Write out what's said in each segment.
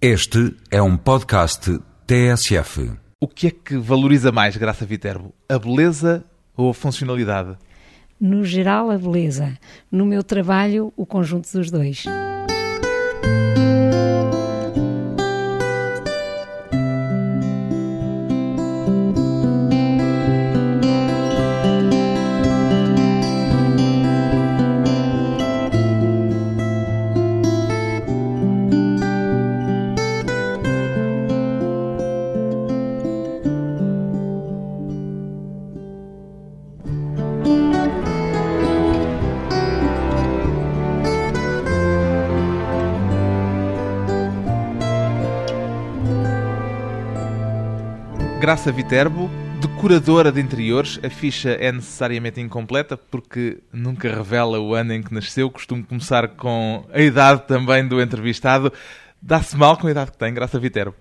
Este é um podcast TSF. O que é que valoriza mais, Graça Viterbo? A beleza ou a funcionalidade? No geral, a beleza. No meu trabalho, o conjunto dos dois. Graça Viterbo, decoradora de interiores. A ficha é necessariamente incompleta porque nunca revela o ano em que nasceu. Costumo começar com a idade também do entrevistado. Dá-se mal com a idade que tem, Graça Viterbo?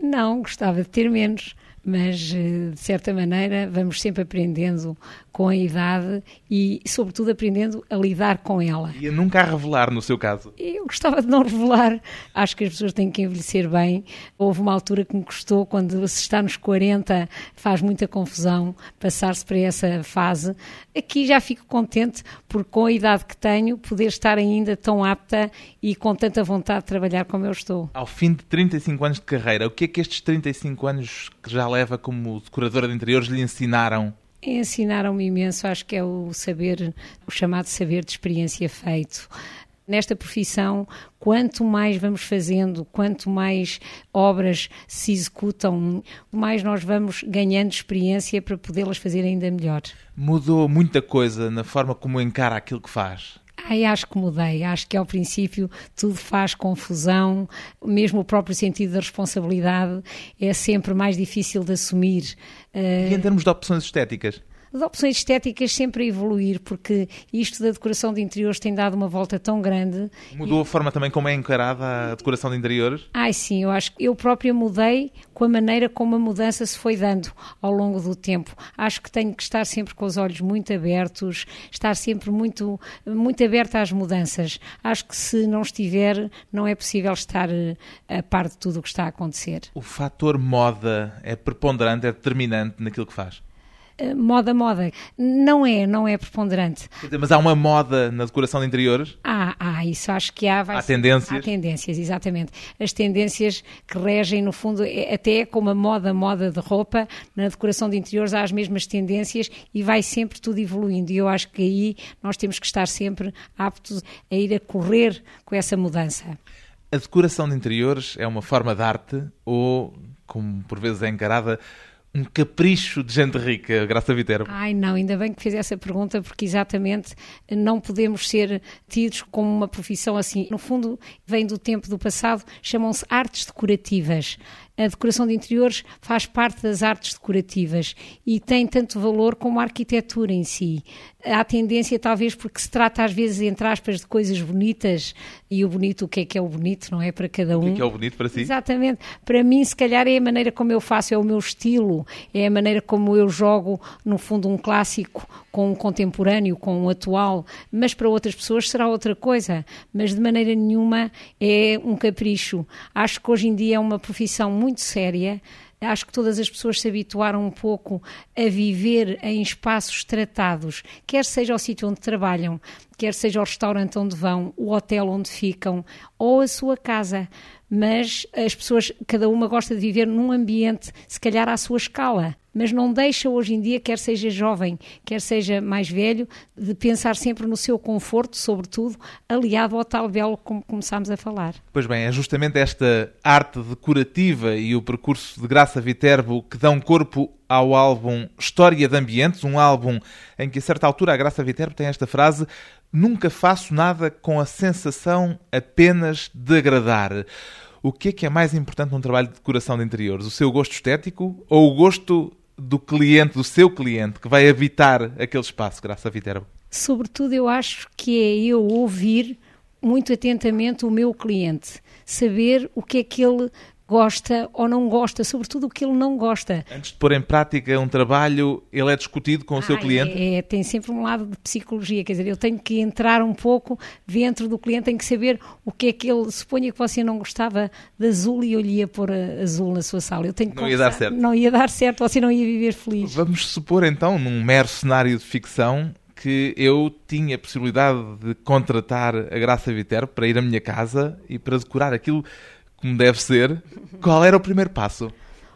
Não, gostava de ter menos mas eh, de certa maneira vamos sempre aprendendo com a idade e, sobretudo, aprendendo a lidar com ela. E a nunca a revelar, no seu caso? Eu gostava de não revelar. Acho que as pessoas têm que envelhecer bem. Houve uma altura que me custou, quando se está nos 40, faz muita confusão passar-se para essa fase. Aqui já fico contente por, com a idade que tenho, poder estar ainda tão apta e com tanta vontade de trabalhar como eu estou. Ao fim de 35 anos de carreira, o que é que estes 35 anos que já leva como decoradora de interiores lhe ensinaram? Ensinaram-me imenso, acho que é o saber, o chamado saber de experiência feito. Nesta profissão, quanto mais vamos fazendo, quanto mais obras se executam, mais nós vamos ganhando experiência para podê-las fazer ainda melhor. Mudou muita coisa na forma como encara aquilo que faz? Ai, acho que mudei. Acho que ao princípio tudo faz confusão, mesmo o próprio sentido da responsabilidade é sempre mais difícil de assumir. E em termos de opções estéticas? As opções estéticas sempre a evoluir, porque isto da decoração de interiores tem dado uma volta tão grande. Mudou e... a forma também como é encarada a decoração de interiores? Ai sim, eu acho que eu própria mudei com a maneira como a mudança se foi dando ao longo do tempo. Acho que tenho que estar sempre com os olhos muito abertos, estar sempre muito, muito aberta às mudanças. Acho que se não estiver, não é possível estar eh, a par de tudo o que está a acontecer. O fator moda é preponderante, é determinante naquilo que faz? Eh, moda, moda. Não é, não é preponderante. Mas há uma moda na decoração de interiores? Há, há, isso acho que há. há tendências? Há tendências, exatamente. As tendências que regem, no fundo, é, até como a moda, moda de roupa, na decoração de interiores há as mesmas tendências e vai sempre tudo evoluindo. E eu acho que aí nós temos que estar sempre aptos a ir a correr com essa mudança. A decoração de interiores é uma forma de arte ou, como por vezes é encarada, um capricho de gente rica, Graça Viterbo? Ai, não, ainda bem que fez essa pergunta, porque exatamente não podemos ser tidos como uma profissão assim. No fundo, vem do tempo do passado, chamam-se artes decorativas a decoração de interiores faz parte das artes decorativas e tem tanto valor como a arquitetura em si. Há tendência, talvez, porque se trata às vezes, entre aspas, de coisas bonitas, e o bonito, o que é que é o bonito, não é? Para cada um. O que é, que é o bonito para si? Exatamente. Para mim, se calhar, é a maneira como eu faço, é o meu estilo, é a maneira como eu jogo, no fundo, um clássico com um contemporâneo, com um atual, mas para outras pessoas será outra coisa. Mas de maneira nenhuma é um capricho. Acho que hoje em dia é uma profissão muito séria. Acho que todas as pessoas se habituaram um pouco a viver em espaços tratados, quer seja o sítio onde trabalham, quer seja o restaurante onde vão, o hotel onde ficam ou a sua casa. Mas as pessoas, cada uma gosta de viver num ambiente, se calhar à sua escala mas não deixa hoje em dia, quer seja jovem, quer seja mais velho, de pensar sempre no seu conforto, sobretudo, aliado ao tal belo como começámos a falar. Pois bem, é justamente esta arte decorativa e o percurso de Graça Viterbo que dão corpo ao álbum História de Ambientes, um álbum em que a certa altura a Graça Viterbo tem esta frase Nunca faço nada com a sensação apenas de agradar. O que é que é mais importante num trabalho de decoração de interiores? O seu gosto estético ou o gosto do cliente, do seu cliente, que vai habitar aquele espaço, graças a Viterbo? Sobretudo, eu acho que é eu ouvir muito atentamente o meu cliente, saber o que é que ele gosta ou não gosta, sobretudo o que ele não gosta. Antes de pôr em prática um trabalho, ele é discutido com o seu Ah, cliente? É, é, tem sempre um lado de psicologia, quer dizer, eu tenho que entrar um pouco dentro do cliente, tenho que saber o que é que ele, suponha que você não gostava de azul e eu lhe ia pôr azul na sua sala. Eu tenho que Não ia dar certo. Não ia dar certo, você não ia viver feliz. Vamos supor então, num mero cenário de ficção, que eu tinha a possibilidade de contratar a Graça Viterbo para ir à minha casa e para decorar aquilo como deve ser. Qual era o primeiro passo?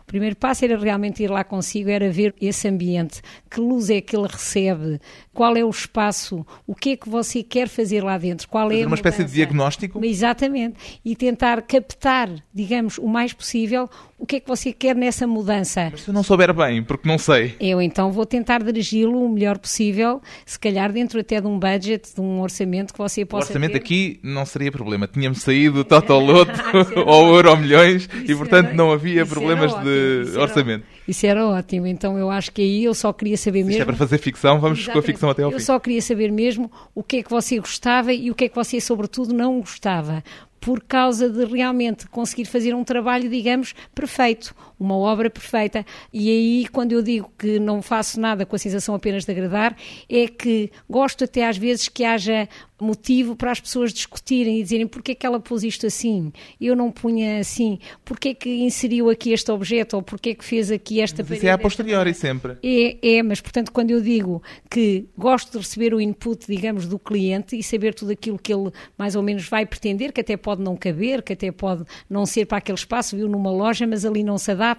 O primeiro passo era realmente ir lá consigo, era ver esse ambiente, que luz é que ele recebe, qual é o espaço, o que é que você quer fazer lá dentro, qual é Fazer a uma espécie de diagnóstico? Exatamente. E tentar captar, digamos, o mais possível o que é que você quer nessa mudança. Mas se eu não souber bem, porque não sei. Eu então vou tentar dirigi-lo o melhor possível, se calhar dentro até de um budget, de um orçamento que você O possa orçamento ter. aqui não seria problema. Tínhamos saído Isso era ou Euro Milhões e, Isso portanto, era- não havia era problemas ótimo, de isso era- orçamento. Isso era ótimo. Então eu acho que aí eu só queria saber Isto mesmo. é para fazer ficção, vamos com a Exatamente. ficção até ao Eu fim. só queria saber mesmo o que é que você gostava e o que é que você, sobretudo, não gostava. Por causa de realmente conseguir fazer um trabalho, digamos, perfeito, uma obra perfeita. E aí, quando eu digo que não faço nada com a sensação apenas de agradar, é que gosto até às vezes que haja motivo para as pessoas discutirem e dizerem porque é que ela pôs isto assim, eu não punha assim, porque é que inseriu aqui este objeto ou porque é que fez aqui esta Mas isso é a posteriori sempre. é, é, mas portanto, quando eu digo que gosto de receber o input, digamos, do cliente e saber tudo aquilo que ele mais ou menos vai pretender, que até pode não caber, que até pode não ser para aquele espaço, viu numa loja, mas ali não se adapta,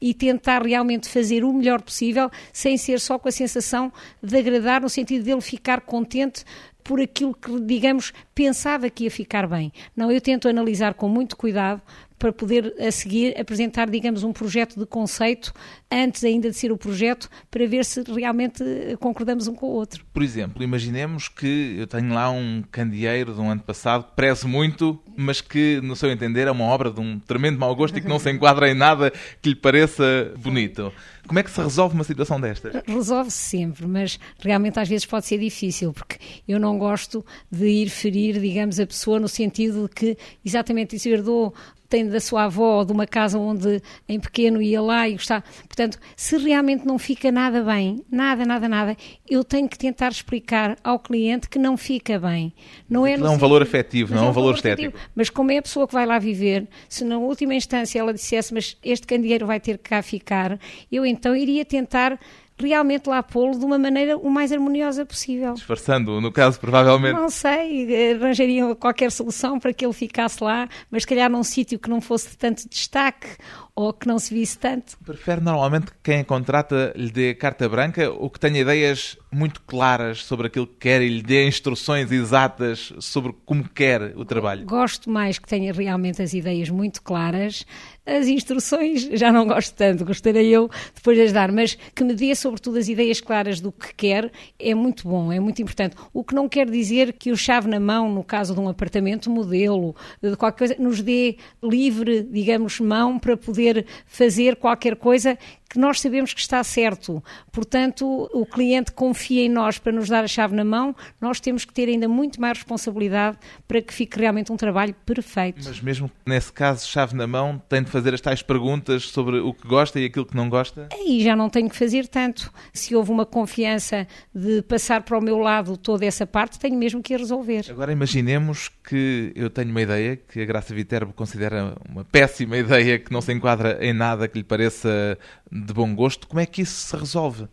e tentar realmente fazer o melhor possível, sem ser só com a sensação de agradar, no sentido dele ficar contente por aquilo que, digamos, pensava que ia ficar bem. Não, eu tento analisar com muito cuidado para poder a seguir apresentar, digamos, um projeto de conceito antes ainda de ser o projeto, para ver se realmente eh, concordamos um com o outro. Por exemplo, imaginemos que eu tenho lá um candeeiro de um ano passado que prezo muito, mas que, no seu entender, é uma obra de um tremendo mau gosto e que não se enquadra em nada que lhe pareça bonito. Como é que se resolve uma situação destas? Resolve-se sempre, mas realmente às vezes pode ser difícil, porque eu não gosto de ir ferir, digamos, a pessoa no sentido de que exatamente isso herdou tem da sua avó ou de uma casa onde em pequeno ia lá e gostava. Portanto, se realmente não fica nada bem, nada, nada, nada, eu tenho que tentar explicar ao cliente que não fica bem. Não é, é um sentido- valor afetivo, não é um valor afetivo. estético. Mas como é a pessoa que vai lá viver, se na última instância ela dissesse, mas este candeeiro vai ter que cá ficar, eu então iria tentar realmente lá pô-lo de uma maneira o mais harmoniosa possível. Disfarçando, no caso, provavelmente. Não sei, arranjariam qualquer solução para que ele ficasse lá, mas se calhar num sítio que não fosse de tanto destaque ou que não se visse tanto. Prefere normalmente que quem a contrata lhe dê carta branca ou que tenha ideias muito claras sobre aquilo que quer e lhe dê instruções exatas sobre como quer o trabalho? Gosto mais que tenha realmente as ideias muito claras. As instruções já não gosto tanto, gostaria eu depois de as dar, mas que me dê sobretudo as ideias claras do que quer é muito bom, é muito importante. O que não quer dizer que o chave na mão, no caso de um apartamento modelo, de qualquer coisa, nos dê livre, digamos, mão para poder fazer qualquer coisa que nós sabemos que está certo. Portanto, o cliente confia em nós para nos dar a chave na mão, nós temos que ter ainda muito mais responsabilidade para que fique realmente um trabalho perfeito. Mas mesmo nesse caso, chave na mão, tem de fazer as tais perguntas sobre o que gosta e aquilo que não gosta? Aí já não tenho que fazer tanto. Se houve uma confiança de passar para o meu lado toda essa parte, tenho mesmo que a resolver. Agora imaginemos que eu tenho uma ideia que a Graça Viterbo considera uma péssima ideia que não se enquadra em nada que lhe pareça de bom gosto. Como é que isso se resolve?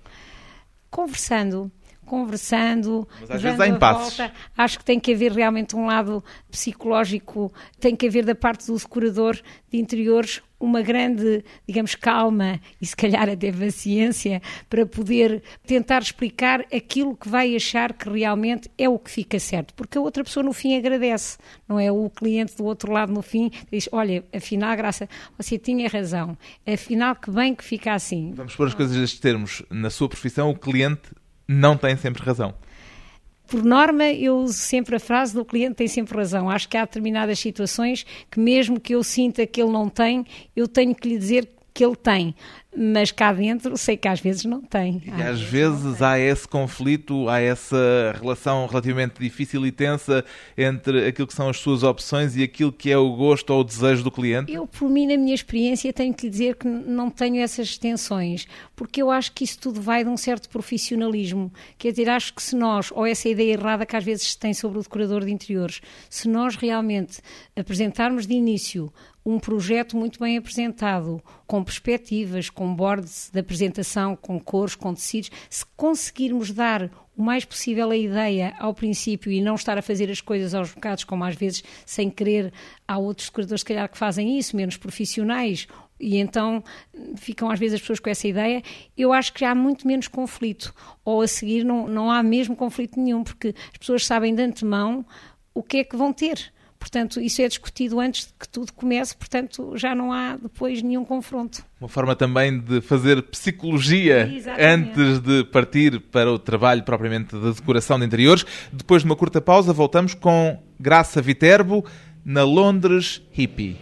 Conversando. Conversando, Mas às dando vezes há impasses. volta. acho que tem que haver realmente um lado psicológico, tem que haver da parte do decorador de interiores uma grande, digamos, calma e se calhar até paciência para poder tentar explicar aquilo que vai achar que realmente é o que fica certo, porque a outra pessoa no fim agradece, não é o cliente do outro lado no fim diz, olha, afinal, Graça, você tinha razão, afinal que bem que fica assim. Vamos pôr as coisas nestes termos. Na sua profissão, o cliente não tem sempre razão. Por norma, eu uso sempre a frase do cliente tem sempre razão. Acho que há determinadas situações que, mesmo que eu sinta que ele não tem, eu tenho que lhe dizer que ele tem mas cá dentro sei que às vezes não tem. E às, às vezes há esse conflito, há essa relação relativamente difícil e tensa entre aquilo que são as suas opções e aquilo que é o gosto ou o desejo do cliente? Eu, por mim, na minha experiência, tenho que lhe dizer que não tenho essas tensões, porque eu acho que isso tudo vai de um certo profissionalismo. Quer dizer, acho que se nós, ou essa ideia errada que às vezes se tem sobre o decorador de interiores, se nós realmente apresentarmos de início um projeto muito bem apresentado, com perspectivas, com boards de apresentação, com cores, com tecidos, se conseguirmos dar o mais possível a ideia ao princípio e não estar a fazer as coisas aos bocados, como às vezes sem querer, há outros decoradores, se calhar, que fazem isso, menos profissionais, e então ficam às vezes as pessoas com essa ideia. Eu acho que há muito menos conflito, ou a seguir não, não há mesmo conflito nenhum, porque as pessoas sabem de antemão o que é que vão ter Portanto, isso é discutido antes de que tudo comece, portanto, já não há depois nenhum confronto. Uma forma também de fazer psicologia Exatamente. antes de partir para o trabalho propriamente de decoração de interiores. Depois de uma curta pausa, voltamos com Graça Viterbo na Londres Hippie.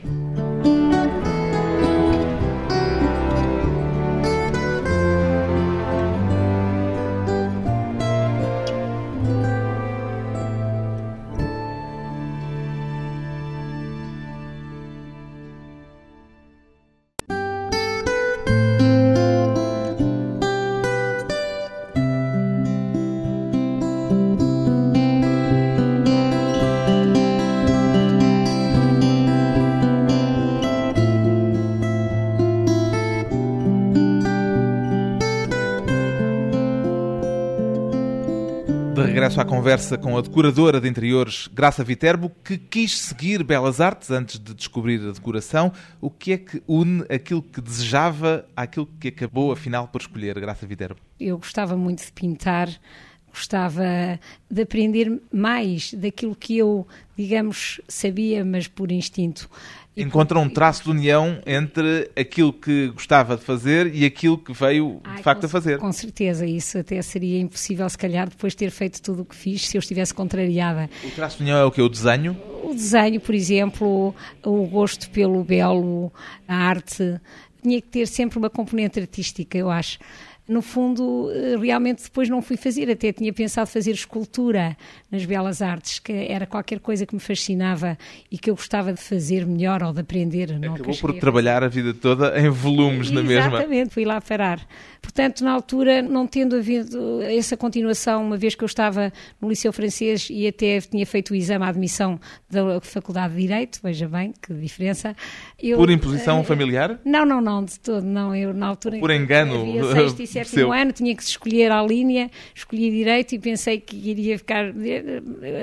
Conversa com a decoradora de interiores Graça Viterbo, que quis seguir belas artes antes de descobrir a decoração. O que é que une aquilo que desejava àquilo que acabou, afinal, por escolher, Graça Viterbo? Eu gostava muito de pintar, gostava de aprender mais daquilo que eu, digamos, sabia, mas por instinto encontra um traço de união entre aquilo que gostava de fazer e aquilo que veio de Ai, facto com, a fazer. Com certeza, isso até seria impossível, se calhar, depois de ter feito tudo o que fiz, se eu estivesse contrariada. O traço de união é o que? O desenho? O desenho, por exemplo, o gosto pelo belo, a arte, tinha que ter sempre uma componente artística, eu acho no fundo, eh, realmente depois não fui fazer, até tinha pensado fazer escultura nas Belas Artes, que era qualquer coisa que me fascinava e que eu gostava de fazer melhor ou de aprender. Acabou por trabalhar a vida toda em volumes na mesma. Exatamente, fui lá parar. Portanto, na altura, não tendo havido essa continuação, uma vez que eu estava no Liceu Francês e até tinha feito o exame à admissão da Faculdade de Direito, veja bem que diferença. Eu, Por imposição uh, familiar? Não, não, não, de todo, não. Eu, na altura. Por engano. Havia sexto e sétimo ano, tinha que escolher a linha, escolhi Direito e pensei que iria ficar.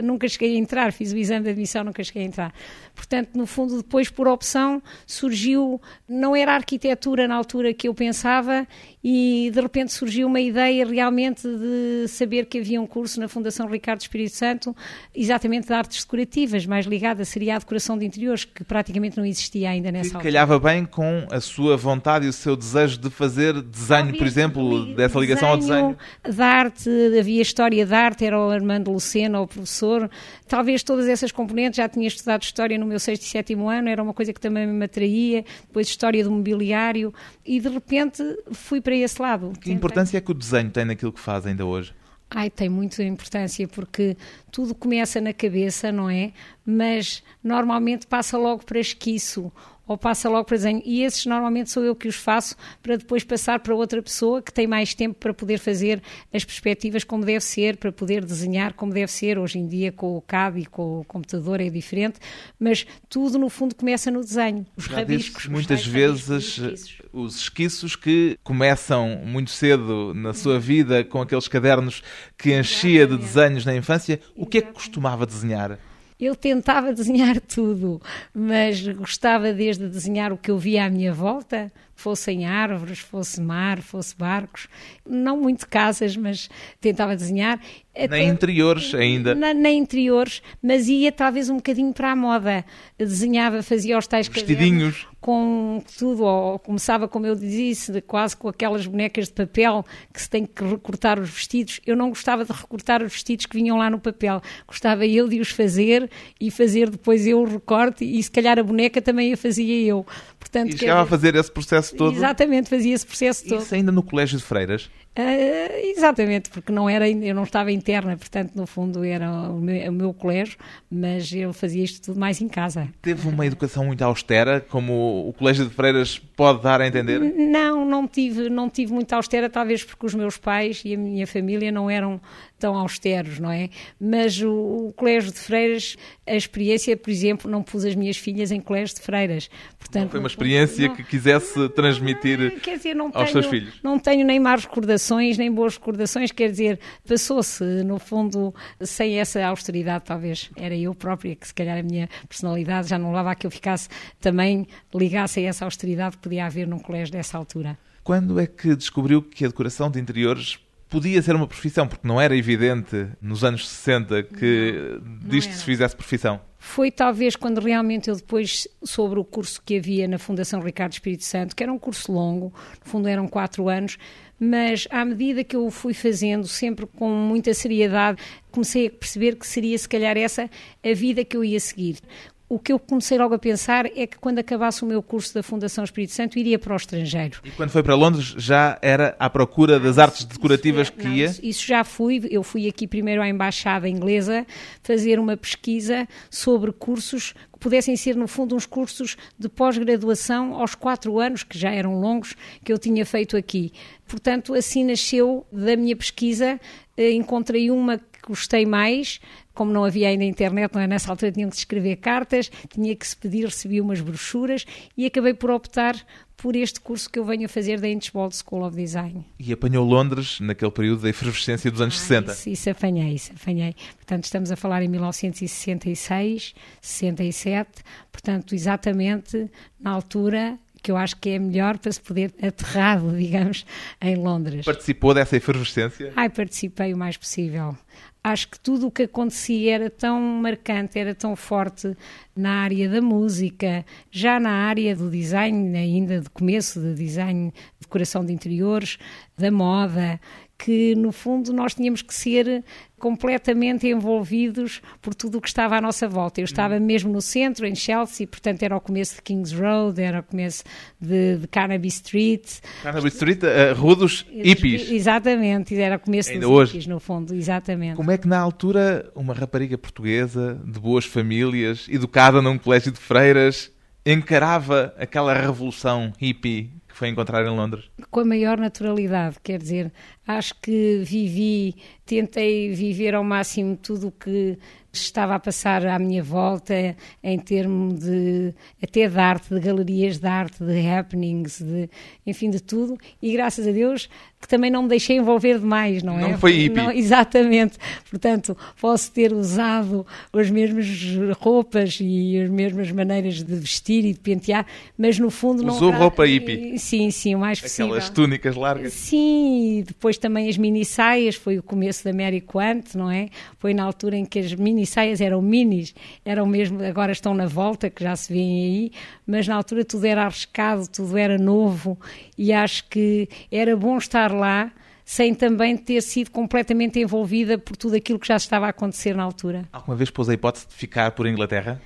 Nunca cheguei a entrar, fiz o exame de admissão, nunca cheguei a entrar. Portanto, no fundo, depois, por opção, surgiu. Não era a arquitetura na altura que eu pensava e de repente surgiu uma ideia realmente de saber que havia um curso na Fundação Ricardo Espírito Santo, exatamente de artes decorativas, mais ligada seria à decoração de interiores, que praticamente não existia ainda nessa altura. calhava bem com a sua vontade e o seu desejo de fazer desenho, por exemplo, dessa ligação ao desenho? Da arte, havia história de arte, era o Armando Lucena, o professor. Talvez todas essas componentes, já tinha estudado história no meu sexto e sétimo ano, era uma coisa que também me atraía, depois história do mobiliário, e de repente fui para esse lado. Que importância é que o desenho tem naquilo que faz ainda hoje? Ai, tem muita importância porque tudo começa na cabeça, não é? Mas normalmente passa logo para esquiço ou passa logo para desenho. E esses normalmente sou eu que os faço para depois passar para outra pessoa que tem mais tempo para poder fazer as perspectivas como deve ser, para poder desenhar como deve ser. Hoje em dia com o CAD e com o computador é diferente, mas tudo no fundo começa no desenho. Os Já rabiscos. Muitas vezes esquiços. os esquiços que começam muito cedo na sua vida com aqueles cadernos que enchia Exatamente. de desenhos na infância. O que é que costumava desenhar? Eu tentava desenhar tudo, mas gostava desde desenhar o que eu via à minha volta, fossem árvores, fosse mar, fosse barcos, não muito casas, mas tentava desenhar. Nem interiores ainda. Na, nem interiores, mas ia talvez um bocadinho para a moda. Desenhava, fazia os tais Vestidinhos. com tudo, ou começava, como eu disse, quase com aquelas bonecas de papel que se tem que recortar os vestidos. Eu não gostava de recortar os vestidos que vinham lá no papel. Gostava eu de os fazer e fazer depois eu o recorte e se calhar a boneca também a fazia eu. Portanto, e chegava a fazer esse processo todo? Exatamente, fazia esse processo todo. Isso ainda no Colégio de Freiras? Uh, exatamente, porque não era, eu não estava interna, portanto, no fundo, era o meu, o meu, colégio, mas eu fazia isto tudo mais em casa. Teve uma educação muito austera, como o Colégio de Freiras pode dar a entender? Não, não tive, não tive muito austera, talvez porque os meus pais e a minha família não eram tão austeros, não é? Mas o, o, Colégio de Freiras, a experiência, por exemplo, não pus as minhas filhas em Colégio de Freiras. Portanto, não foi uma experiência não, que quisesse transmitir dizer, aos tenho, seus filhos? Não tenho nem más recordações, nem boas recordações, quer dizer, passou-se, no fundo, sem essa austeridade, talvez. Era eu própria que, se calhar, a minha personalidade já não levava a que eu ficasse também ligasse a essa austeridade que podia haver num colégio dessa altura. Quando é que descobriu que a decoração de interiores podia ser uma profissão, porque não era evidente nos anos 60 que não, não disto era. se fizesse profissão. Foi talvez quando realmente eu depois, sobre o curso que havia na Fundação Ricardo Espírito Santo, que era um curso longo, no fundo eram quatro anos, mas à medida que eu fui fazendo, sempre com muita seriedade, comecei a perceber que seria se calhar essa a vida que eu ia seguir o que eu comecei logo a pensar é que quando acabasse o meu curso da Fundação Espírito Santo iria para o estrangeiro. E quando foi para Londres já era à procura das artes decorativas isso, que não, ia? Isso, isso, já fui. Eu fui aqui primeiro à Embaixada Inglesa fazer uma pesquisa sobre cursos que pudessem ser, no fundo, uns cursos de pós-graduação aos quatro anos, que já eram longos, que eu tinha feito aqui. Portanto, assim nasceu da minha pesquisa. Eh, encontrei uma que gostei mais, como não havia ainda internet, não é? nessa altura tinham que se escrever cartas, tinha que se pedir, recebia umas brochuras e acabei por optar por este curso que eu venho a fazer da Inchbold School of Design. E apanhou Londres naquele período da efervescência dos anos ah, 60. Isso, isso apanhei, isso apanhei. Portanto, estamos a falar em 1966, 67, portanto, exatamente na altura que eu acho que é melhor para se poder aterrar, digamos, em Londres. Participou dessa efervescência? Ai, participei o mais possível acho que tudo o que acontecia era tão marcante, era tão forte na área da música, já na área do design, ainda de começo de design, decoração de interiores, da moda, que no fundo nós tínhamos que ser completamente envolvidos por tudo o que estava à nossa volta. Eu estava uhum. mesmo no centro, em Chelsea, portanto era o começo de Kings Road, era o começo de, de Carnaby Street. Carnaby Street, a Rua dos Hippies. Exatamente, era o começo Ainda dos hoje. hippies, no fundo, exatamente. Como é que na altura uma rapariga portuguesa, de boas famílias, educada num colégio de freiras, encarava aquela revolução hippie que foi encontrar em Londres? Com a maior naturalidade, quer dizer, acho que vivi, tentei viver ao máximo tudo o que estava a passar à minha volta em termos de até de arte, de galerias de arte, de happenings, de, enfim, de tudo. E graças a Deus que também não me deixei envolver demais, não, não é? foi hippie. Não, exatamente. Portanto, posso ter usado as mesmas roupas e as mesmas maneiras de vestir e de pentear, mas no fundo Usou não... Usou roupa hippie? Sim, sim, o mais Aquelas possível. Aquelas túnicas largas? Sim, e depois também as mini saias, foi o começo da Mary Quant, não é? Foi na altura em que as mini saias eram minis, eram mesmo, agora estão na volta, que já se vêem aí, mas na altura tudo era arriscado, tudo era novo e acho que era bom estar lá sem também ter sido completamente envolvida por tudo aquilo que já estava a acontecer na altura. Alguma vez pôs a hipótese de ficar por Inglaterra?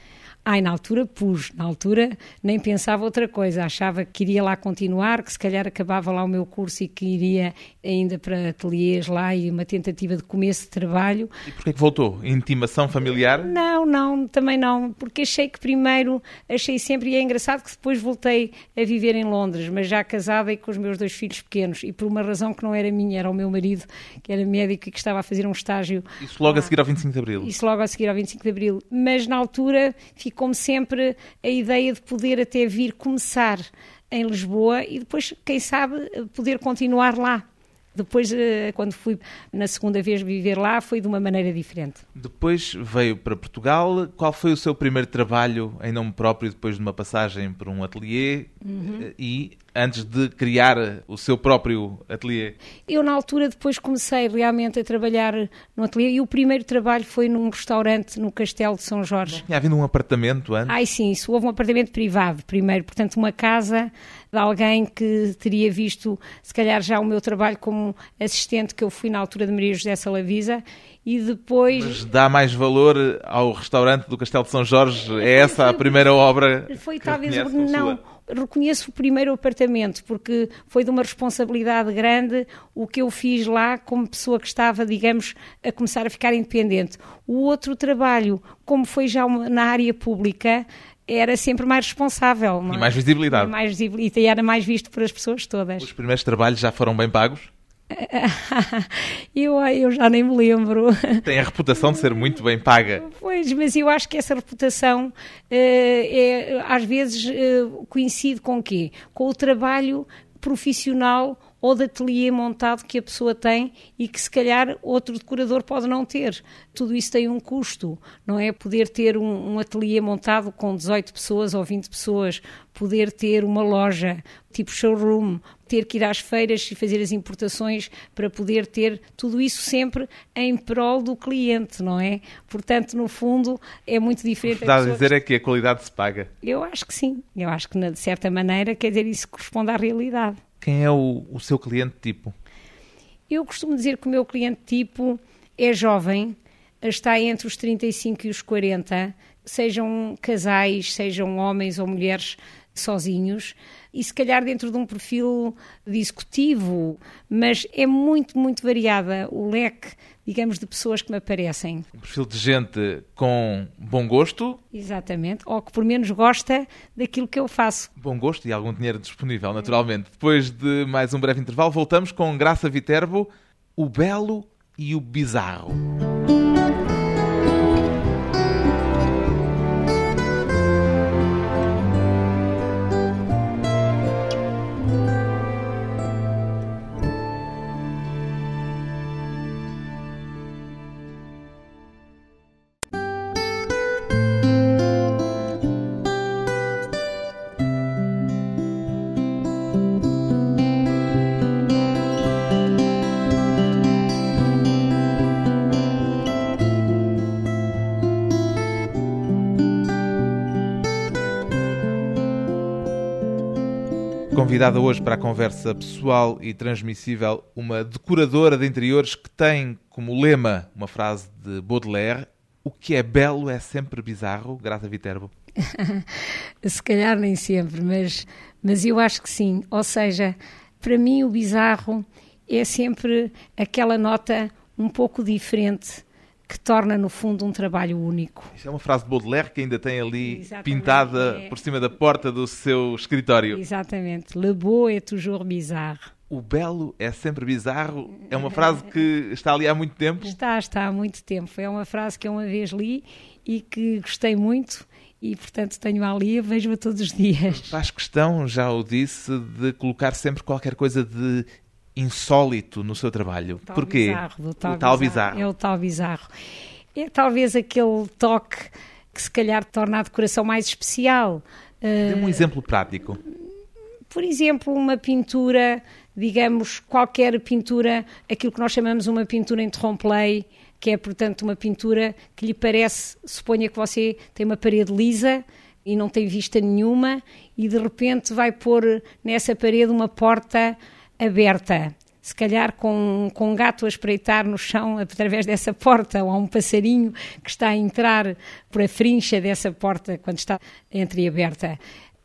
Ai, na altura pus, na altura nem pensava outra coisa, achava que iria lá continuar, que se calhar acabava lá o meu curso e que iria ainda para ateliês lá e uma tentativa de começo de trabalho. E porquê que voltou? Intimação familiar? Não, não, também não, porque achei que primeiro, achei sempre, e é engraçado que depois voltei a viver em Londres, mas já casada e com os meus dois filhos pequenos, e por uma razão que não era minha, era o meu marido, que era médico e que estava a fazer um estágio. Isso logo a seguir ao 25 de Abril? Isso logo a seguir ao 25 de Abril, mas na altura fiquei como sempre, a ideia de poder até vir começar em Lisboa e depois, quem sabe, poder continuar lá. Depois, eh, quando fui na segunda vez viver lá, foi de uma maneira diferente. Depois veio para Portugal. Qual foi o seu primeiro trabalho em nome próprio, depois de uma passagem por um ateliê uhum. e antes de criar o seu próprio ateliê? Eu, na altura, depois comecei realmente a trabalhar no ateliê e o primeiro trabalho foi num restaurante no Castelo de São Jorge. Não tinha havido um apartamento antes? Ai, sim, isso. Houve um apartamento privado primeiro, portanto, uma casa de alguém que teria visto, se calhar, já o meu trabalho como assistente, que eu fui na altura de Maria José Salavisa, e depois... Mas dá mais valor ao restaurante do Castelo de São Jorge? É essa a primeira obra Foi que talvez... Não, reconheço o primeiro apartamento, porque foi de uma responsabilidade grande o que eu fiz lá como pessoa que estava, digamos, a começar a ficar independente. O outro trabalho, como foi já na área pública, era sempre mais responsável. E mais visibilidade. E, mais visibilidade, e era mais visto por as pessoas todas. Os primeiros trabalhos já foram bem pagos? eu, eu já nem me lembro. Tem a reputação de ser muito bem paga. Pois, mas eu acho que essa reputação uh, é, às vezes uh, coincide com o quê? Com o trabalho profissional ou de ateliê montado que a pessoa tem e que se calhar outro decorador pode não ter. Tudo isso tem um custo, não é? Poder ter um, um ateliê montado com 18 pessoas ou 20 pessoas, poder ter uma loja tipo showroom, ter que ir às feiras e fazer as importações para poder ter tudo isso sempre em prol do cliente, não é? Portanto, no fundo, é muito diferente. O que dá a dizer é que a qualidade se paga. Eu acho que sim. Eu acho que, de certa maneira, quer dizer, isso corresponde à realidade. Quem é o, o seu cliente tipo? Eu costumo dizer que o meu cliente tipo é jovem, está entre os 35 e os 40, sejam casais, sejam homens ou mulheres sozinhos e se calhar dentro de um perfil de executivo, mas é muito, muito variada o leque digamos, de pessoas que me aparecem. Um perfil de gente com bom gosto. Exatamente, ou que por menos gosta daquilo que eu faço. Bom gosto e algum dinheiro disponível, naturalmente. Depois de mais um breve intervalo, voltamos com Graça Viterbo, o belo e o bizarro. Convidada hoje para a conversa pessoal e transmissível uma decoradora de interiores que tem como lema uma frase de Baudelaire: O que é belo é sempre bizarro, Grata Viterbo. Se calhar nem sempre, mas, mas eu acho que sim. Ou seja, para mim o bizarro é sempre aquela nota um pouco diferente que torna, no fundo, um trabalho único. Isso é uma frase de Baudelaire que ainda tem ali Exatamente, pintada é... por cima da porta do seu escritório. Exatamente. Le beau est toujours bizarre. O belo é sempre bizarro. É uma frase que está ali há muito tempo? Está, está há muito tempo. É uma frase que eu uma vez li e que gostei muito e, portanto, tenho ali e vejo-a todos os dias. Faz questão, já o disse, de colocar sempre qualquer coisa de insólito no seu trabalho. O Porquê? Bizarro, o tal, o tal bizarro. É o tal bizarro. É talvez aquele toque que se calhar torna a decoração mais especial. Dê um uh, exemplo prático. Por exemplo, uma pintura, digamos, qualquer pintura, aquilo que nós chamamos uma pintura em trompe que é, portanto, uma pintura que lhe parece, suponha que você tem uma parede lisa e não tem vista nenhuma e de repente vai pôr nessa parede uma porta aberta, se calhar com, com um gato a espreitar no chão através dessa porta, ou um passarinho que está a entrar por a frincha dessa porta quando está entreaberta.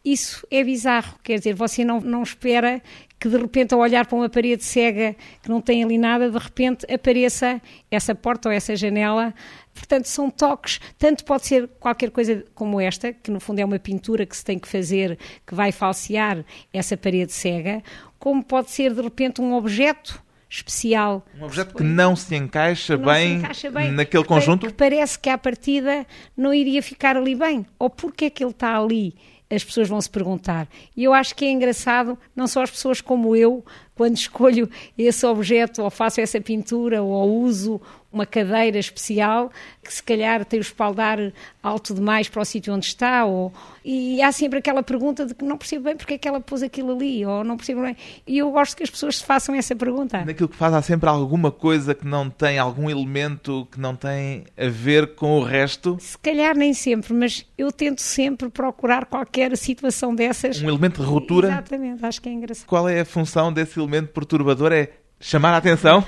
Isso é bizarro, quer dizer, você não, não espera que de repente, ao olhar para uma parede cega que não tem ali nada, de repente apareça essa porta ou essa janela. Portanto, são toques, tanto pode ser qualquer coisa como esta, que no fundo é uma pintura que se tem que fazer, que vai falsear essa parede cega, como pode ser de repente um objeto especial. Um objeto que não se encaixa, não bem, se encaixa bem, naquele conjunto? Que parece que à partida não iria ficar ali bem. Ou porque é que ele está ali? As pessoas vão se perguntar. E eu acho que é engraçado, não só as pessoas como eu, quando escolho esse objeto ou faço essa pintura ou uso uma cadeira especial que se calhar tem o espaldar alto demais para o sítio onde está ou, e há sempre aquela pergunta de que não percebo bem porque é que ela pôs aquilo ali ou não percebo bem e eu gosto que as pessoas se façam essa pergunta. Naquilo que faz há sempre alguma coisa que não tem, algum elemento que não tem a ver com o resto? Se calhar nem sempre, mas eu tento sempre procurar qualquer situação dessas. Um elemento de ruptura? Exatamente, acho que é engraçado. Qual é a função desse elemento perturbador? É chamar a atenção?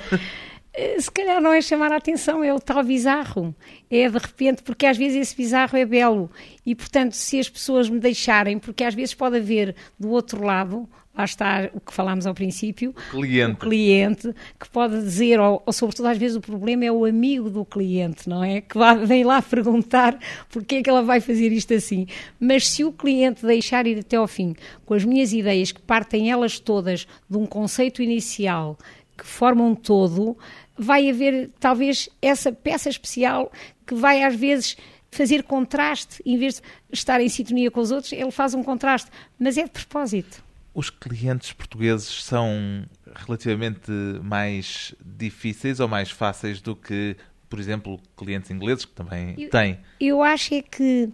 Eh, se calhar não é chamar a atenção, é o tal bizarro. É de repente, porque às vezes esse bizarro é belo. E, portanto, se as pessoas me deixarem, porque às vezes pode haver do outro lado, lá está o que falámos ao princípio, cliente. o cliente, que pode dizer, ou, ou, sobretudo às vezes o problema é o amigo do cliente, não é? Que vai, vem lá perguntar porque é que ela vai fazer isto assim. Mas se o cliente deixar ir até ao fim com as minhas ideias, que partem elas todas de um conceito inicial, que formam um todo, vai haver talvez essa peça especial que vai às vezes fazer contraste, em vez de estar em sintonia com os outros, ele faz um contraste, mas é de propósito. Os clientes portugueses são relativamente mais difíceis ou mais fáceis do que, por exemplo, clientes ingleses que também eu, têm? Eu acho é que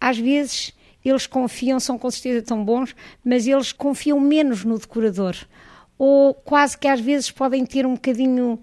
às vezes eles confiam, são com certeza tão bons, mas eles confiam menos no decorador. Ou quase que às vezes podem ter um bocadinho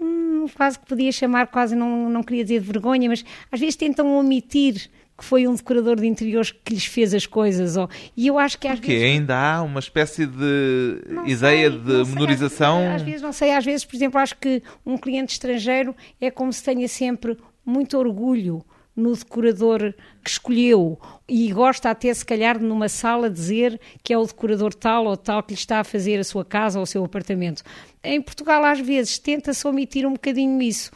hum, quase que podia chamar, quase não, não queria dizer de vergonha, mas às vezes tentam omitir que foi um decorador de interiores que lhes fez as coisas. Ou, e eu acho que às Porque vezes. ainda há uma espécie de não ideia sei, de menorização. Às, às vezes, não sei, às vezes, por exemplo, acho que um cliente estrangeiro é como se tenha sempre muito orgulho no decorador que escolheu e gosta até se calhar numa sala dizer que é o decorador tal ou tal que lhe está a fazer a sua casa ou o seu apartamento. Em Portugal às vezes tenta-se omitir um bocadinho isso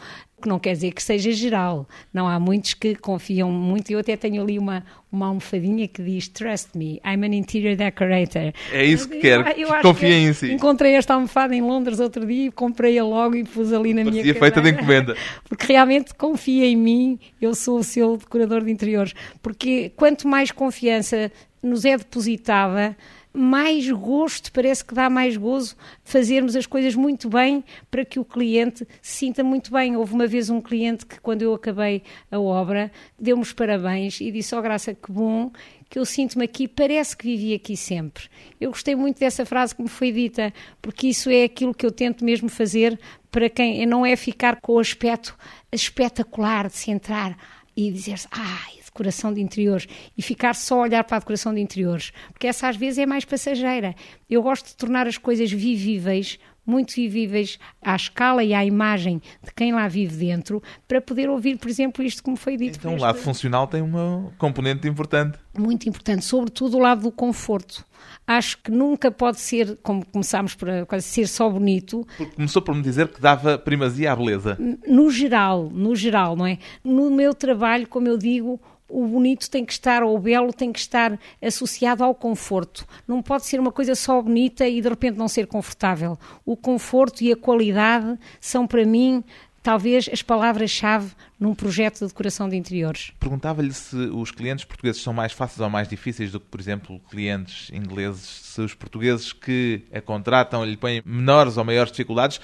que não quer dizer que seja geral. Não há muitos que confiam muito. Eu até tenho ali uma, uma almofadinha que diz Trust me, I'm an interior decorator. É isso que quero, confiem em si. Encontrei esta almofada em Londres outro dia e comprei-a logo e pus ali na Parecia minha feita de encomenda. Porque realmente confia em mim, eu sou o seu decorador de interiores. Porque quanto mais confiança nos é depositada, mais gosto, parece que dá mais gozo fazermos as coisas muito bem para que o cliente se sinta muito bem. Houve uma vez um cliente que, quando eu acabei a obra, deu-me os parabéns e disse: oh, Graça, que bom que eu sinto-me aqui, parece que vivi aqui sempre. Eu gostei muito dessa frase que me foi dita, porque isso é aquilo que eu tento mesmo fazer para quem não é ficar com o aspecto espetacular de se entrar e dizer-se, ai, decoração de interiores e ficar só a olhar para a decoração de interiores, porque essa às vezes é mais passageira. Eu gosto de tornar as coisas vivíveis, muito vivíveis à escala e à imagem de quem lá vive dentro, para poder ouvir, por exemplo, isto como foi dito. Então, o lado funcional tem uma componente importante. Muito importante, sobretudo o lado do conforto. Acho que nunca pode ser, como começámos por ser só bonito. Porque começou por me dizer que dava primazia à beleza. No geral, no geral, não é? No meu trabalho, como eu digo, o bonito tem que estar, ou o belo tem que estar associado ao conforto. Não pode ser uma coisa só bonita e de repente não ser confortável. O conforto e a qualidade são, para mim, talvez as palavras-chave num projeto de decoração de interiores. Perguntava-lhe se os clientes portugueses são mais fáceis ou mais difíceis do que, por exemplo, clientes ingleses, se os portugueses que a contratam lhe põem menores ou maiores dificuldades,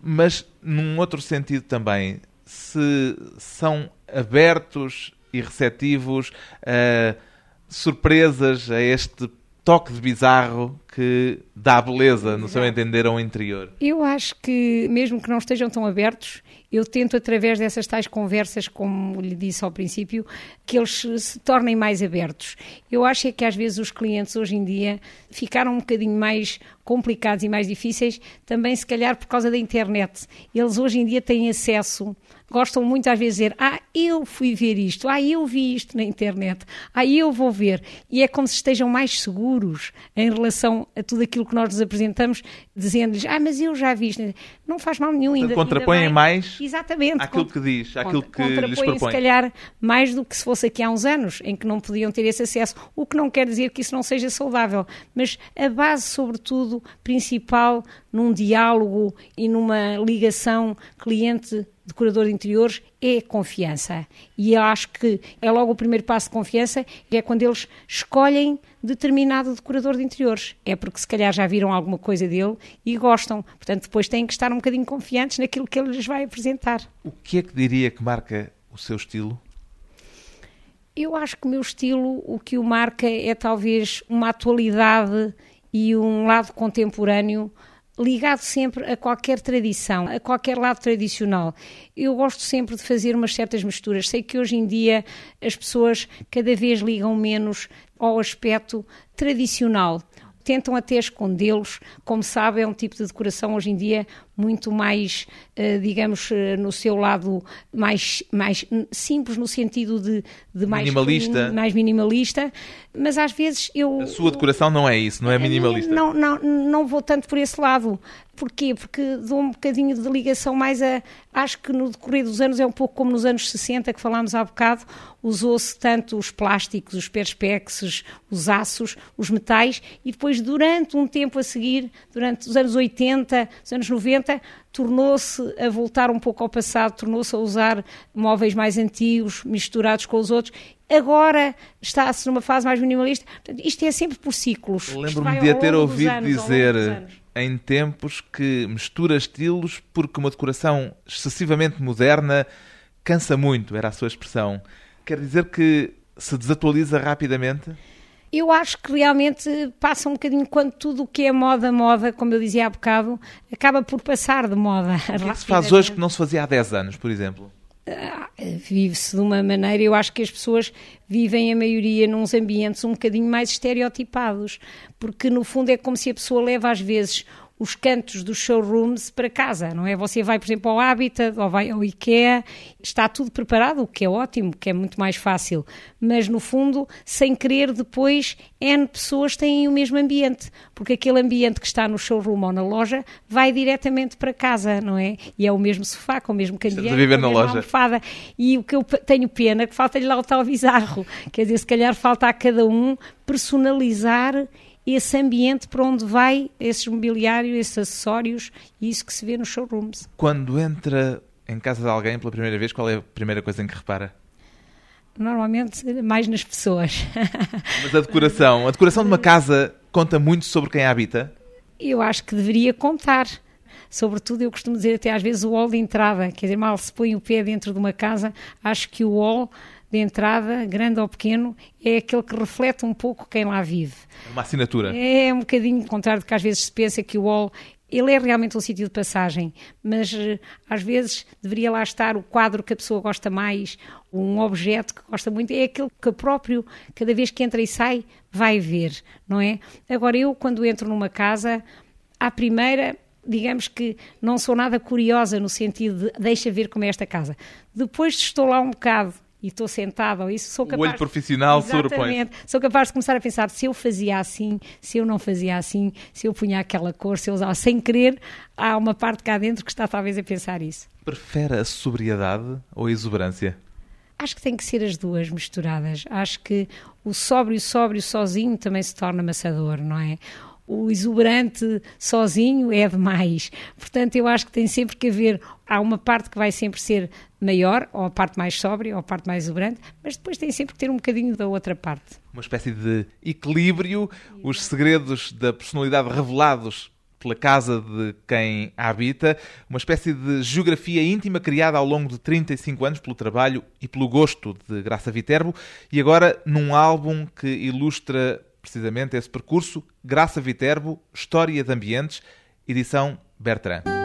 mas num outro sentido também, se são abertos e receptivos a surpresas, a este toque de bizarro que dá beleza, no seu entender, ao interior. Eu acho que, mesmo que não estejam tão abertos, eu tento, através dessas tais conversas, como lhe disse ao princípio, que eles se tornem mais abertos. Eu acho é que às vezes os clientes hoje em dia ficaram um bocadinho mais complicados e mais difíceis, também se calhar por causa da internet. Eles hoje em dia têm acesso gostam muito às vezes de dizer, ah, eu fui ver isto, ah, eu vi isto na internet, ah, eu vou ver. E é como se estejam mais seguros em relação a tudo aquilo que nós nos apresentamos, dizendo-lhes, ah, mas eu já vi isto. Não faz mal nenhum. Ainda, contrapõem ainda mais Exatamente, aquilo que diz, aquilo que lhes propõe. se calhar mais do que se fosse aqui há uns anos, em que não podiam ter esse acesso, o que não quer dizer que isso não seja saudável, mas a base, sobretudo, principal num diálogo e numa ligação cliente decorador de interiores é confiança. E eu acho que é logo o primeiro passo de confiança, que é quando eles escolhem determinado decorador de interiores. É porque se calhar já viram alguma coisa dele e gostam. Portanto, depois têm que estar um bocadinho confiantes naquilo que ele lhes vai apresentar. O que é que diria que marca o seu estilo? Eu acho que o meu estilo, o que o marca é talvez uma atualidade e um lado contemporâneo ligado sempre a qualquer tradição, a qualquer lado tradicional. Eu gosto sempre de fazer umas certas misturas. Sei que hoje em dia as pessoas cada vez ligam menos ao aspecto tradicional tentam até escondê-los. Como sabem, é um tipo de decoração hoje em dia muito mais, eh, digamos, eh, no seu lado mais, mais simples, no sentido de, de mais minimalista. mais minimalista, mas às vezes eu... A sua decoração não é isso, não é minimalista? Não, não, não vou tanto por esse lado. Porquê? Porque dou um bocadinho de ligação mais a. Acho que no decorrer dos anos é um pouco como nos anos 60, que falámos há bocado, usou-se tanto os plásticos, os perspexes, os aços, os metais, e depois, durante um tempo a seguir, durante os anos 80, os anos 90, tornou-se a voltar um pouco ao passado, tornou-se a usar móveis mais antigos, misturados com os outros. Agora está-se numa fase mais minimalista. Portanto, isto é sempre por ciclos. Lembro-me de a ter ouvido anos, dizer em tempos que mistura estilos porque uma decoração excessivamente moderna cansa muito, era a sua expressão. Quer dizer que se desatualiza rapidamente? Eu acho que realmente passa um bocadinho quando tudo o que é moda, moda, como eu dizia há bocado, acaba por passar de moda. O que se faz hoje que não se fazia há 10 anos, por exemplo? Ah, vive-se de uma maneira, eu acho que as pessoas vivem a maioria nos ambientes um bocadinho mais estereotipados, porque no fundo é como se a pessoa leva às vezes os cantos dos showrooms para casa, não é? Você vai, por exemplo, ao Habitat ou vai ao IKEA, está tudo preparado, o que é ótimo, que é muito mais fácil, mas no fundo, sem querer, depois N pessoas têm o mesmo ambiente, porque aquele ambiente que está no showroom ou na loja vai diretamente para casa, não é? E é o mesmo sofá, com o mesmo candeeiro, viver na loja. almofada. E o que eu tenho pena é que falta-lhe lá o tal bizarro, quer dizer, se calhar falta a cada um personalizar esse ambiente para onde vai esses mobiliários, esses acessórios e isso que se vê nos showrooms. Quando entra em casa de alguém pela primeira vez, qual é a primeira coisa em que repara? Normalmente mais nas pessoas. Mas a decoração, a decoração de uma casa conta muito sobre quem a habita? Eu acho que deveria contar. Sobretudo, eu costumo dizer até às vezes o hall de entrada, quer dizer, mal se põe o pé dentro de uma casa, acho que o hall de entrada, grande ou pequeno, é aquele que reflete um pouco quem lá vive. Uma assinatura. É um bocadinho contrário do que às vezes se pensa que o hall ele é realmente um sítio de passagem, mas eh, às vezes deveria lá estar o quadro que a pessoa gosta mais, um objeto que gosta muito, é aquele que próprio, cada vez que entra e sai, vai ver, não é? Agora, eu, quando entro numa casa, à primeira, digamos que não sou nada curiosa no sentido de deixa ver como é esta casa. Depois estou lá um bocado e estou sentada ou isso, sou capaz... O olho profissional sobrepõe Sou capaz de começar a pensar se eu fazia assim, se eu não fazia assim, se eu punha aquela cor, se eu usava... Sem querer, há uma parte cá dentro que está talvez a pensar isso. Prefere a sobriedade ou a exuberância? Acho que tem que ser as duas misturadas. Acho que o sóbrio, sóbrio sozinho também se torna amassador, não é? O exuberante sozinho é demais. Portanto, eu acho que tem sempre que haver, há uma parte que vai sempre ser maior, ou a parte mais sóbria, ou a parte mais exuberante, mas depois tem sempre que ter um bocadinho da outra parte. Uma espécie de equilíbrio, os segredos da personalidade revelados pela casa de quem a habita, uma espécie de geografia íntima criada ao longo de 35 anos pelo trabalho e pelo gosto de Graça Viterbo e agora num álbum que ilustra precisamente esse percurso, Graça Viterbo, História de Ambientes, edição Bertrand.